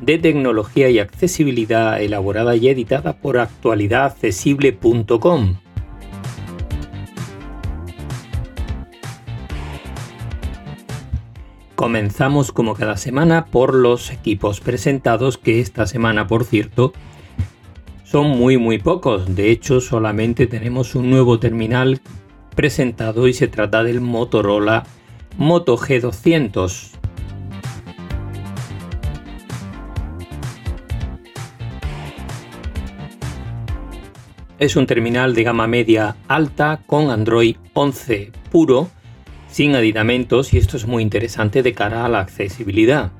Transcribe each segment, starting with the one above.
de tecnología y accesibilidad elaborada y editada por actualidadaccesible.com. Comenzamos como cada semana por los equipos presentados que esta semana por cierto son muy muy pocos. De hecho solamente tenemos un nuevo terminal presentado y se trata del Motorola Moto G200. Es un terminal de gama media alta con Android 11 puro, sin aditamentos y esto es muy interesante de cara a la accesibilidad.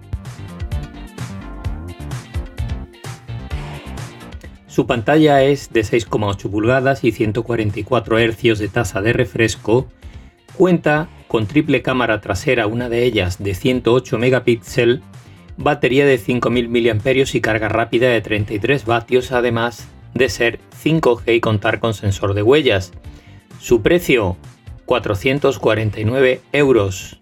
Su pantalla es de 6,8 pulgadas y 144 Hz de tasa de refresco. Cuenta con triple cámara trasera, una de ellas de 108 megapíxeles, batería de 5000 mAh y carga rápida de 33 vatios, además de ser 5G y contar con sensor de huellas. Su precio, 449 euros.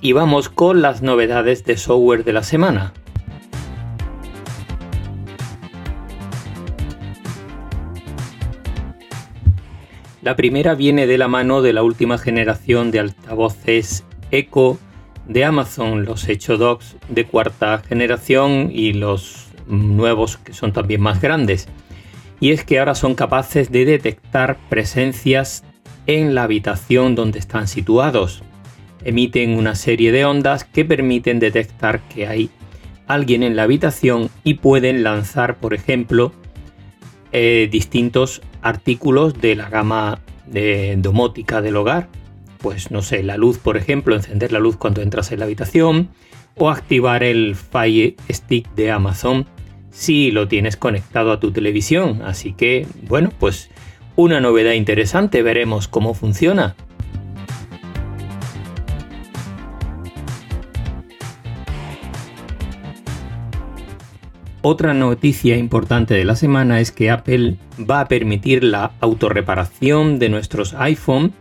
Y vamos con las novedades de software de la semana. La primera viene de la mano de la última generación de altavoces Echo de Amazon, los Echo Dogs de cuarta generación y los nuevos que son también más grandes. Y es que ahora son capaces de detectar presencias en la habitación donde están situados. Emiten una serie de ondas que permiten detectar que hay alguien en la habitación y pueden lanzar, por ejemplo, eh, distintos artículos de la gama de domótica del hogar pues no sé, la luz, por ejemplo, encender la luz cuando entras en la habitación o activar el Fire Stick de Amazon si lo tienes conectado a tu televisión. Así que, bueno, pues una novedad interesante, veremos cómo funciona. Otra noticia importante de la semana es que Apple va a permitir la autorreparación de nuestros iPhone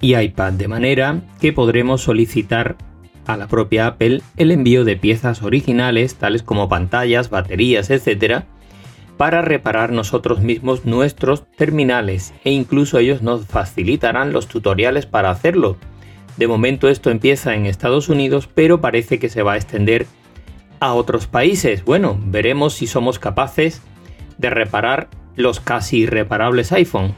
y iPad, de manera que podremos solicitar a la propia Apple el envío de piezas originales, tales como pantallas, baterías, etc., para reparar nosotros mismos nuestros terminales e incluso ellos nos facilitarán los tutoriales para hacerlo. De momento esto empieza en Estados Unidos, pero parece que se va a extender a otros países. Bueno, veremos si somos capaces de reparar los casi irreparables iPhone.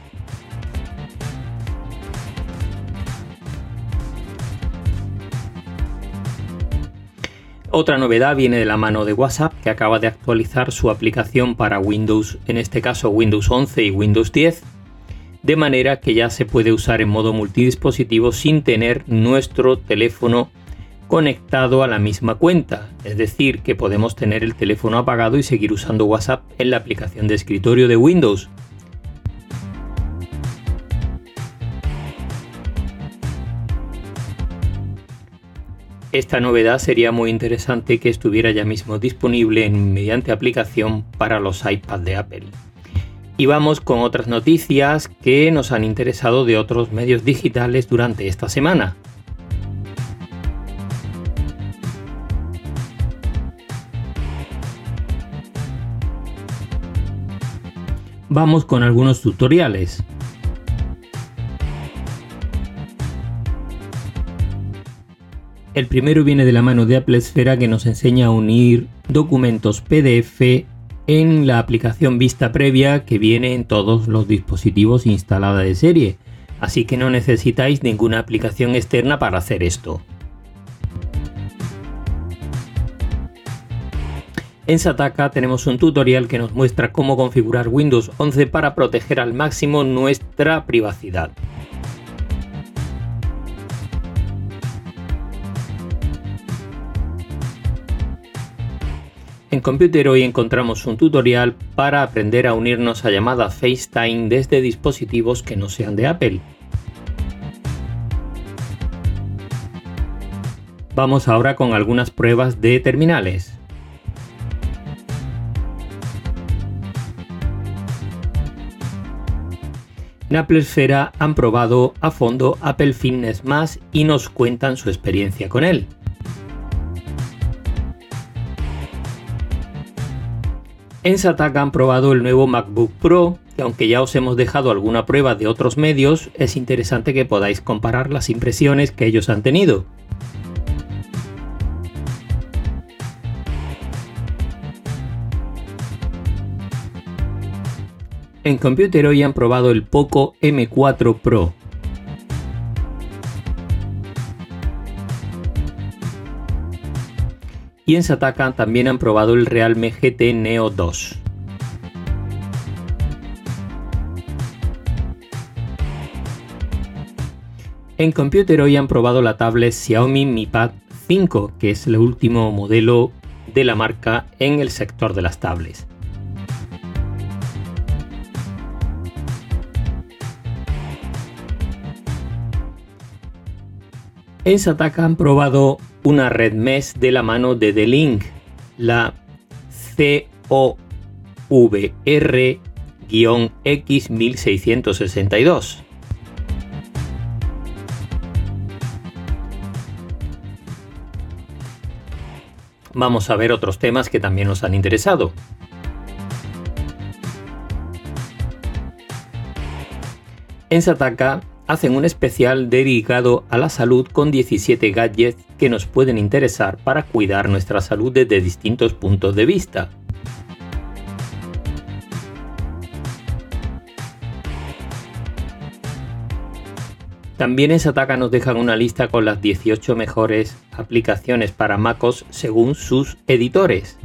Otra novedad viene de la mano de WhatsApp que acaba de actualizar su aplicación para Windows, en este caso Windows 11 y Windows 10, de manera que ya se puede usar en modo multidispositivo sin tener nuestro teléfono conectado a la misma cuenta, es decir, que podemos tener el teléfono apagado y seguir usando WhatsApp en la aplicación de escritorio de Windows. Esta novedad sería muy interesante que estuviera ya mismo disponible en, mediante aplicación para los iPads de Apple. Y vamos con otras noticias que nos han interesado de otros medios digitales durante esta semana. Vamos con algunos tutoriales. El primero viene de la mano de Apple Esfera que nos enseña a unir documentos PDF en la aplicación vista previa que viene en todos los dispositivos instalada de serie, así que no necesitáis ninguna aplicación externa para hacer esto. En Sataka tenemos un tutorial que nos muestra cómo configurar Windows 11 para proteger al máximo nuestra privacidad. En Computer hoy encontramos un tutorial para aprender a unirnos a llamadas FaceTime desde dispositivos que no sean de Apple. Vamos ahora con algunas pruebas de terminales. En Apple Esfera han probado a fondo Apple Fitness Más y nos cuentan su experiencia con él. En Sataka han probado el nuevo MacBook Pro, que aunque ya os hemos dejado alguna prueba de otros medios, es interesante que podáis comparar las impresiones que ellos han tenido. En Computer hoy han probado el Poco M4 Pro. Y en Sataka también han probado el Realme GT Neo 2. En Computer hoy han probado la tablet Xiaomi Mi Pad 5, que es el último modelo de la marca en el sector de las tablets. En Sataka han probado una red mesh de la mano de The Link, la COVR-X1662. Vamos a ver otros temas que también nos han interesado. En Sataka hacen un especial dedicado a la salud con 17 gadgets que nos pueden interesar para cuidar nuestra salud desde distintos puntos de vista. También en Sataka nos dejan una lista con las 18 mejores aplicaciones para MacOS según sus editores.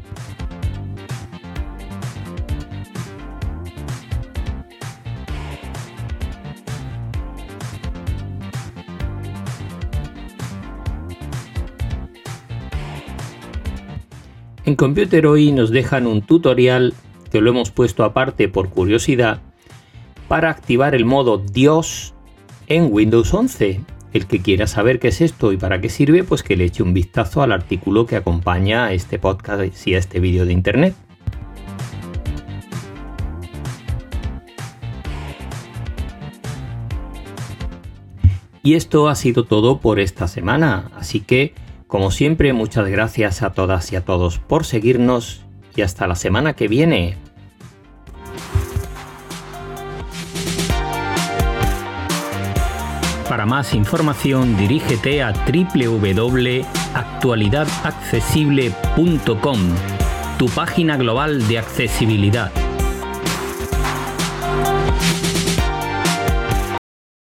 En Computer hoy nos dejan un tutorial que lo hemos puesto aparte por curiosidad para activar el modo Dios en Windows 11. El que quiera saber qué es esto y para qué sirve, pues que le eche un vistazo al artículo que acompaña a este podcast y a este vídeo de internet. Y esto ha sido todo por esta semana, así que como siempre, muchas gracias a todas y a todos por seguirnos y hasta la semana que viene. Para más información dirígete a www.actualidadaccesible.com, tu página global de accesibilidad.